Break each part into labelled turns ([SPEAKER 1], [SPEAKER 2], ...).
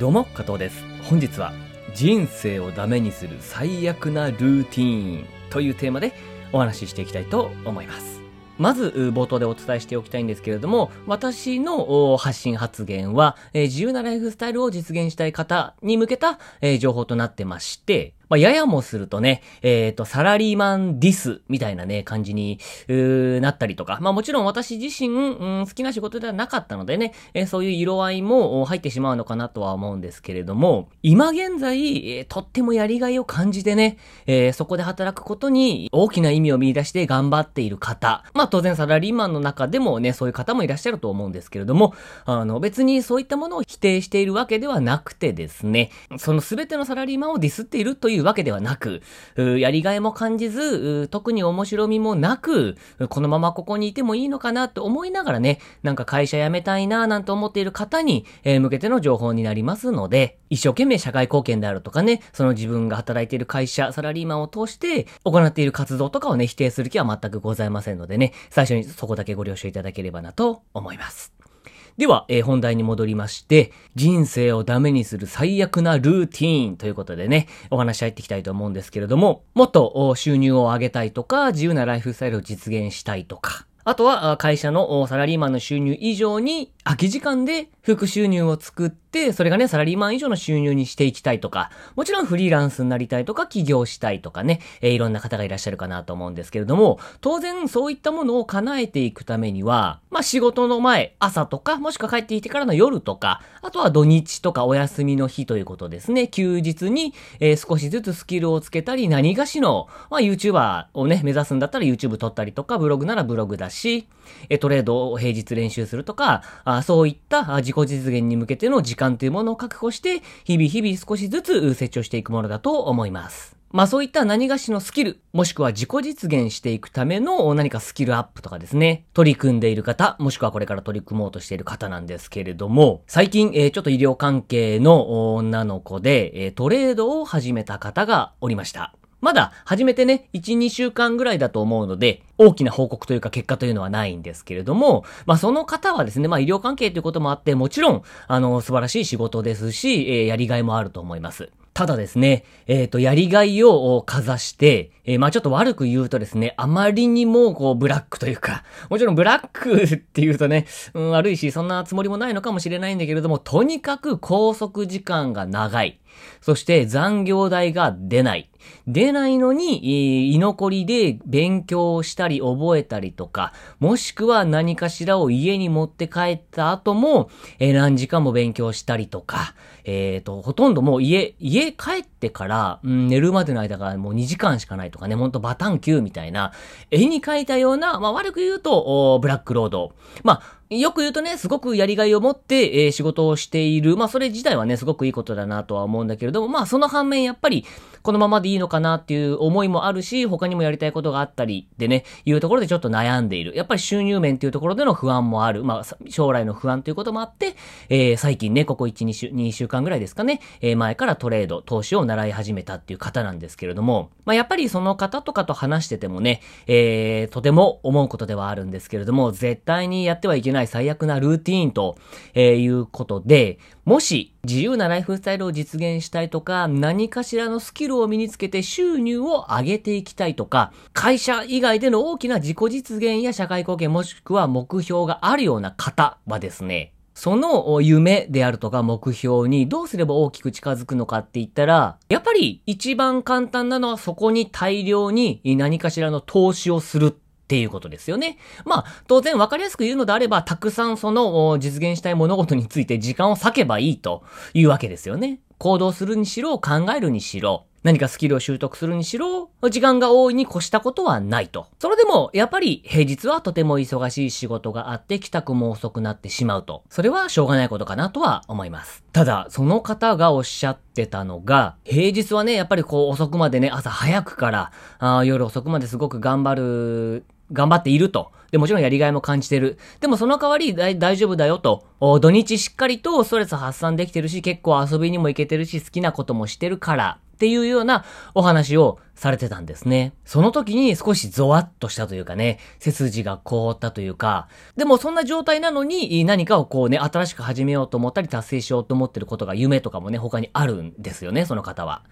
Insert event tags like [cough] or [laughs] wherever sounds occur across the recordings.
[SPEAKER 1] どうも、加藤です。本日は、人生をダメにする最悪なルーティーンというテーマでお話ししていきたいと思います。まず、冒頭でお伝えしておきたいんですけれども、私の発信発言は、え自由なライフスタイルを実現したい方に向けた、え情報となってまして、まあ、ややもするとね、えっ、と、サラリーマンディスみたいなね、感じに、なったりとか、まあもちろん私自身、うん、好きな仕事ではなかったのでね、えーそういう色合いも入ってしまうのかなとは思うんですけれども、今現在、えーとってもやりがいを感じてね、えそこで働くことに大きな意味を見出して頑張っている方、まあ当然サラリーマンの中でもね、そういう方もいらっしゃると思うんですけれども、あの別にそういったものを否定しているわけではなくてですね、その全てのサラリーマンをディスっているというというわけではなく、やりがいも感じず、特に面白みもなく、このままここにいてもいいのかなと思いながらね、なんか会社辞めたいななんて思っている方に、えー向けての情報になりますので、一生懸命社会貢献であるとかね、その自分が働いている会社、サラリーマンを通して行っている活動とかをね、否定する気は全くございませんのでね、最初にそこだけご了承いただければなと思います。では、えー本題に戻りまして、人生をダメにする最悪なルーティーンということでね、お話し入っていきたいと思うんですけれども、もっと収入を上げたいとか、自由なライフスタイルを実現したいとか、あとは会社のサラリーマンの収入以上に空き時間で副収入を作って、それがね、サラリーマン以上の収入にしていきたいとか、もちろんフリーランスになりたいとか、起業したいとかね、えーいろんな方がいらっしゃるかなと思うんですけれども、当然そういったものを叶えていくためには、まあ仕事の前、朝とか、もしくは帰ってきてからの夜とか、あとは土日とかお休みの日ということですね。休日に、えー少しずつスキルをつけたり、何がしの、まあ YouTuber をね、目指すんだったら YouTube 撮ったりとか、ブログならブログだし、えトレードを平日練習するとか、あそういった自己実現に向けての時間というものを確保して、日々日々少しずつ成長していくものだと思います。まあそういった何がしのスキル、もしくは自己実現していくための何かスキルアップとかですね、取り組んでいる方、もしくはこれから取り組もうとしている方なんですけれども、最近、えーちょっと医療関係の女の子で、えートレードを始めた方がおりました。まだ始めてね、1、2週間ぐらいだと思うので、大きな報告というか結果というのはないんですけれども、まあその方はですね、まあ医療関係ということもあって、もちろん、あの、素晴らしい仕事ですし、えーやりがいもあると思います。ただですね、えっ、と、やりがいをかざして、えーまあちょっと悪く言うとですね、あまりにも、こう、ブラックというか、もちろんブラックって言うとね、うん、悪いし、そんなつもりもないのかもしれないんだけれども、とにかく拘束時間が長い。そして残業代が出ない。出ないのに、居残りで勉強したり覚えたりとか、もしくは何かしらを家に持って帰った後も、えー何時間も勉強したりとか、えっ、と、ほとんどもう家、家帰ってから、うん、寝るまでの間がもう2時間しかないとかね、ほんとバタン級みたいな、絵に描いたような、まあ悪く言うと、ブラックロード。まあ、よく言うとね、すごくやりがいを持って、えー仕事をしている。まあ、それ自体はね、すごくいいことだなとは思うんだけれども、まあ、その反面、やっぱり、このままでいいのかなっていう思いもあるし、他にもやりたいことがあったり、でね、いうところでちょっと悩んでいる。やっぱり収入面っていうところでの不安もある。まあ、将来の不安ということもあって、えー最近ね、ここ1、2週、2週間ぐらいですかね、えー前からトレード、投資を習い始めたっていう方なんですけれども、まあ、やっぱりその方とかと話しててもね、えーとても思うことではあるんですけれども、絶対にやってはいけない最悪なルーティーンと、えいうことで、もし自由なライフスタイルを実現したいとか、何かしらのスキルを身につけて収入を上げていきたいとか、会社以外での大きな自己実現や社会貢献もしくは目標があるような方はですね、その夢であるとか目標にどうすれば大きく近づくのかって言ったら、やっぱり一番簡単なのはそこに大量に何かしらの投資をする。っていうことですよね。まあ、当然分かりやすく言うのであれば、たくさんその実現したい物事について時間を割けばいいというわけですよね。行動するにしろ、考えるにしろ、何かスキルを習得するにしろ、時間が多いに越したことはないと。それでも、やっぱり平日はとても忙しい仕事があって帰宅も遅くなってしまうと。それはしょうがないことかなとは思います。ただ、その方がおっしゃってたのが、平日はね、やっぱりこう遅くまでね、朝早くから、あ夜遅くまですごく頑張る、頑張っていると。で、もちろんやりがいも感じてる。でもその代わり大丈夫だよと。土日しっかりとストレス発散できてるし、結構遊びにも行けてるし、好きなこともしてるから。っていうようなお話をされてたんですね。その時に少しゾワッとしたというかね、背筋が凍ったというか、でもそんな状態なのに何かをこうね、新しく始めようと思ったり達成しようと思ってることが夢とかもね、他にあるんですよね、その方は。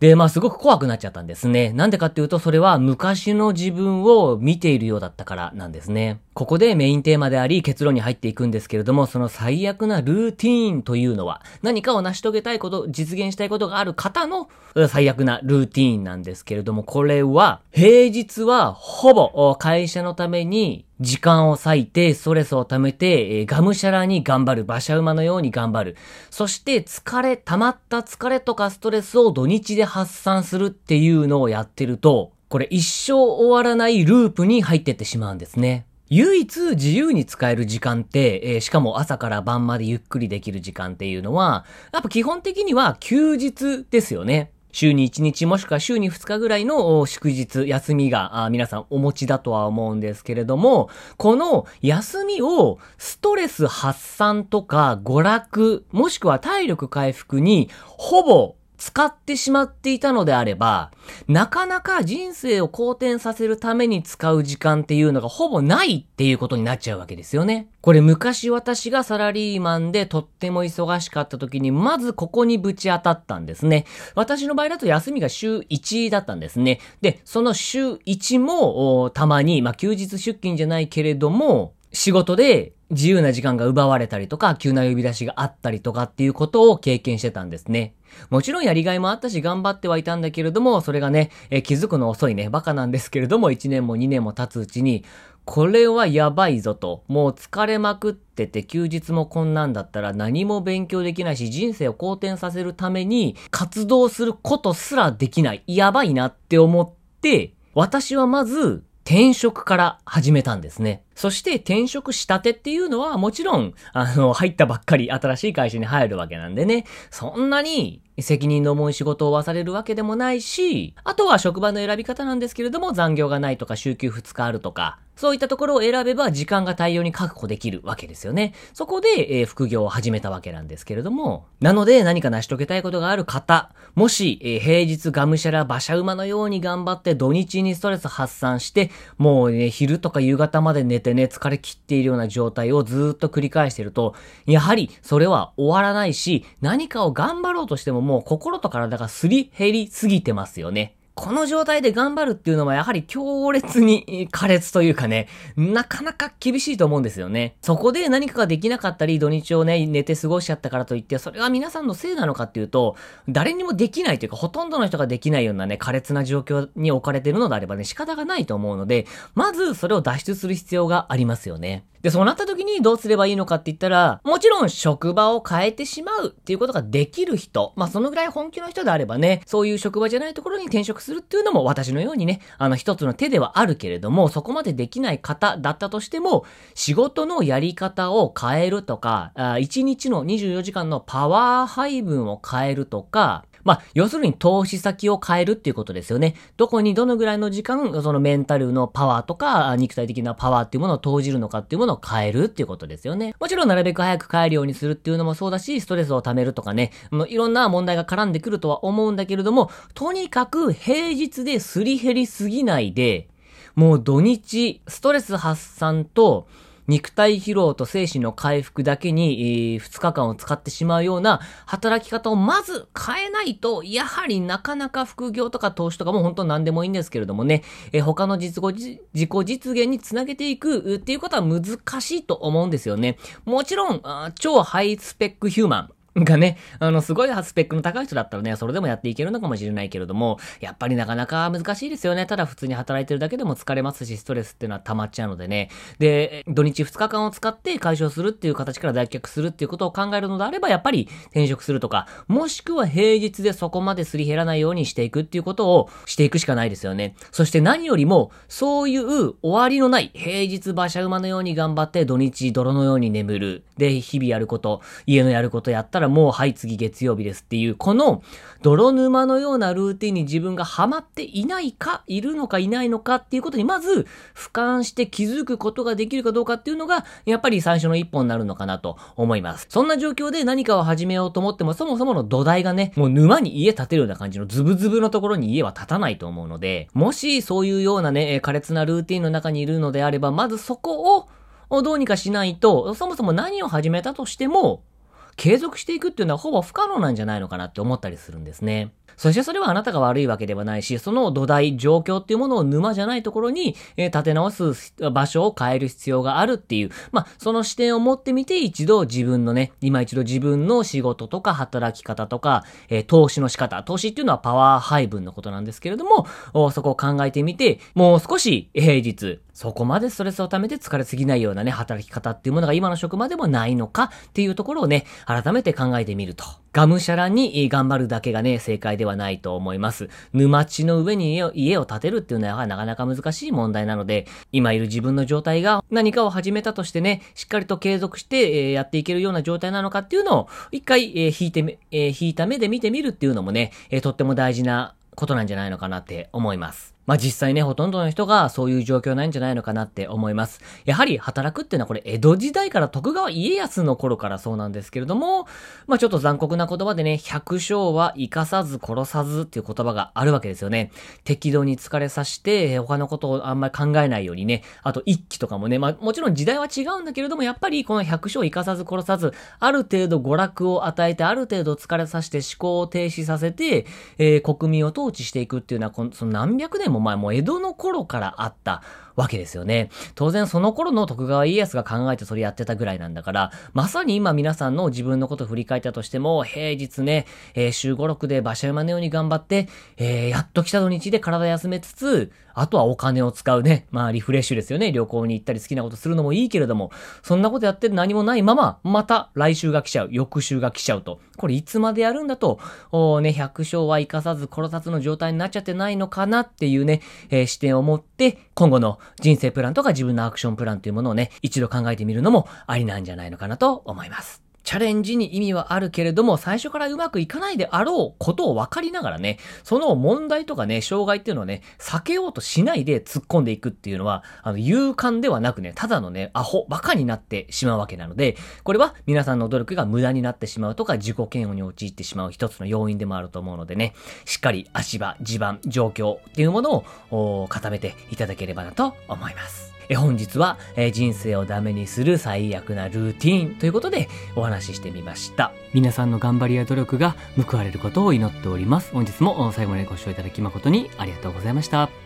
[SPEAKER 1] で、まあすごく怖くなっちゃったんですね。なんでかっていうと、それは昔の自分を見ているようだったからなんですね。ここでメインテーマであり結論に入っていくんですけれども、その最悪なルーティーンというのは、何かを成し遂げたいこと、実現したいことがある方の最悪なルーティーンなんですけれども、これは、平日はほぼ会社のために時間を割いて、ストレスを溜めて、えー、がむしゃらに頑張る。馬車馬のように頑張る。そして疲れ、溜まった疲れとかストレスを土日で発散するっていうのをやってると、これ一生終わらないループに入ってってしまうんですね。唯一自由に使える時間って、えー、しかも朝から晩までゆっくりできる時間っていうのは、やっぱ基本的には休日ですよね。週に1日もしくは週に2日ぐらいの祝日、休みが皆さんお持ちだとは思うんですけれども、この休みをストレス発散とか娯楽、もしくは体力回復にほぼ使ってしまっていたのであれば、なかなか人生を好転させるために使う時間っていうのがほぼないっていうことになっちゃうわけですよね。これ昔私がサラリーマンでとっても忙しかった時に、まずここにぶち当たったんですね。私の場合だと休みが週1だったんですね。で、その週1も、たまに、まあ、休日出勤じゃないけれども、仕事で自由な時間が奪われたりとか、急な呼び出しがあったりとかっていうことを経験してたんですね。もちろんやりがいもあったし頑張ってはいたんだけれども、それがね、え気づくの遅いね、バカなんですけれども、1年も2年も経つうちに、これはやばいぞと、もう疲れまくってて休日もこんなんだったら何も勉強できないし、人生を好転させるために活動することすらできない。やばいなって思って、私はまず転職から始めたんですね。そして転職したてっていうのはもちろん、あの、入ったばっかり新しい会社に入るわけなんでね、そんなに責任の重い仕事を負わされるわけでもないし、あとは職場の選び方なんですけれども残業がないとか週休2日あるとか、そういったところを選べば時間が大量に確保できるわけですよね。そこで、えー、副業を始めたわけなんですけれども。なので何か成し遂げたいことがある方、もし、えー、平日がむしゃら馬車馬のように頑張って土日にストレス発散して、もうね、昼とか夕方まで寝てね、疲れ切っているような状態をずっと繰り返してると、やはりそれは終わらないし、何かを頑張ろうとしてももう心と体がすり減りすぎてますよね。この状態で頑張るっていうのはやはり強烈に [laughs] 苛烈というかね、なかなか厳しいと思うんですよね。そこで何かができなかったり、土日をね、寝て過ごしちゃったからといって、それは皆さんのせいなのかっていうと、誰にもできないというか、ほとんどの人ができないようなね、苛烈な状況に置かれているのであればね、仕方がないと思うので、まずそれを脱出する必要がありますよね。で、そうなった時にどうすればいいのかって言ったら、もちろん職場を変えてしまうっていうことができる人、まあそのぐらい本気の人であればね、そういう職場じゃないところに転職するっていうのも私のようにね、あの一つの手ではあるけれども、そこまでできない方だったとしても、仕事のやり方を変えるとか、1日の24時間のパワー配分を変えるとか、まあ、要するに投資先を変えるっていうことですよね。どこにどのぐらいの時間、そのメンタルのパワーとか、肉体的なパワーっていうものを投じるのかっていうものを変えるっていうことですよね。もちろんなるべく早く帰るようにするっていうのもそうだし、ストレスを溜めるとかね、もういろんな問題が絡んでくるとは思うんだけれども、とにかく平日ですり減りすぎないで、もう土日、ストレス発散と、肉体疲労と精神の回復だけに、えー、2日間を使ってしまうような働き方をまず変えないと、やはりなかなか副業とか投資とかも本当何でもいいんですけれどもね、えー、他の実自己実現につなげていくっていうことは難しいと思うんですよね。もちろん、超ハイスペックヒューマン。がね、あの、すごいスペックの高い人だったらね、それでもやっていけるのかもしれないけれども、やっぱりなかなか難しいですよね。ただ普通に働いてるだけでも疲れますし、ストレスっていうのは溜まっちゃうのでね。で、土日2日間を使って解消するっていう形から脱却するっていうことを考えるのであれば、やっぱり転職するとか、もしくは平日でそこまですり減らないようにしていくっていうことをしていくしかないですよね。そして何よりも、そういう終わりのない平日馬車馬のように頑張って土日泥のように眠る。で、日々やること、家のやることやったららもうはい次月曜日ですっていう、この泥沼のようなルーティンに自分がハマっていないか、いるのかいないのかっていうことにまず俯瞰して気づくことができるかどうかっていうのが、やっぱり最初の一歩になるのかなと思います。そんな状況で何かを始めようと思っても、そもそもの土台がね、もう沼に家建てるような感じのズブズブのところに家は建たないと思うので、もしそういうようなね、苛烈なルーティンの中にいるのであれば、まずそこをどうにかしないと、そもそも何を始めたとしても、継続していくっていうのはほぼ不可能なんじゃないのかなって思ったりするんですね。そしてそれはあなたが悪いわけではないし、その土台、状況っていうものを沼じゃないところに、えー、立て直す場所を変える必要があるっていう、まあ、その視点を持ってみて一度自分のね、今一度自分の仕事とか働き方とか、えー、投資の仕方、投資っていうのはパワー配分のことなんですけれども、そこを考えてみて、もう少し平日、そこまでストレスを溜めて疲れすぎないようなね、働き方っていうものが今の職場でもないのかっていうところをね、改めて考えてみると。がむしゃらに頑張るだけがね、正解ではないと思います。沼地の上に家を建てるっていうのはなかなか難しい問題なので、今いる自分の状態が何かを始めたとしてね、しっかりと継続して、やっていけるような状態なのかっていうのを、一回、引いて、引いた目で見てみるっていうのもね、とっても大事なことなんじゃないのかなって思います。まあ実際ね、ほとんどの人がそういう状況なんじゃないのかなって思います。やはり働くっていうのはこれ江戸時代から徳川家康の頃からそうなんですけれども、まあちょっと残酷な言葉でね、百姓は生かさず殺さずっていう言葉があるわけですよね。適度に疲れさせて、他のことをあんまり考えないようにね、あと一揆とかもね、まあもちろん時代は違うんだけれども、やっぱりこの百姓を生かさず殺さず、ある程度娯楽を与えて、ある程度疲れさせて思考を停止させて、えー、国民を統治していくっていうのは、このその何百年も前、もう江戸の頃からあったわけですよね。当然その頃の徳川家康が考えてそれやってたぐらいなんだから、まさに今皆さんの自分のことを振り返ったとしても、平日ね、えー、週5、6で馬車馬のように頑張って、えー、やっと来た土日で体休めつつ、あとはお金を使うね。まあリフレッシュですよね。旅行に行ったり好きなことするのもいいけれども、そんなことやって何もないまま、また来週が来ちゃう。翌週が来ちゃうと。これいつまでやるんだと、おね、百姓は生かさず殺さずの状態になっちゃってないのかなっていうね、えー、視点を持って、今後の人生プランとか自分のアクションプランというものをね、一度考えてみるのもありなんじゃないのかなと思います。チャレンジに意味はあるけれども、最初からうまくいかないであろうことを分かりながらね、その問題とかね、障害っていうのをね、避けようとしないで突っ込んでいくっていうのは、あの、勇敢ではなくね、ただのね、アホ、バカになってしまうわけなので、これは皆さんの努力が無駄になってしまうとか、自己嫌悪に陥ってしまう一つの要因でもあると思うのでね、しっかり足場、地盤、状況っていうものを固めていただければなと思います。え本日は、え人生をダメにする最悪なルーティーンということでお話ししてみました。皆さんの頑張りや努力が報われることを祈っております。本日も最後までご視聴いただき誠にありがとうございました。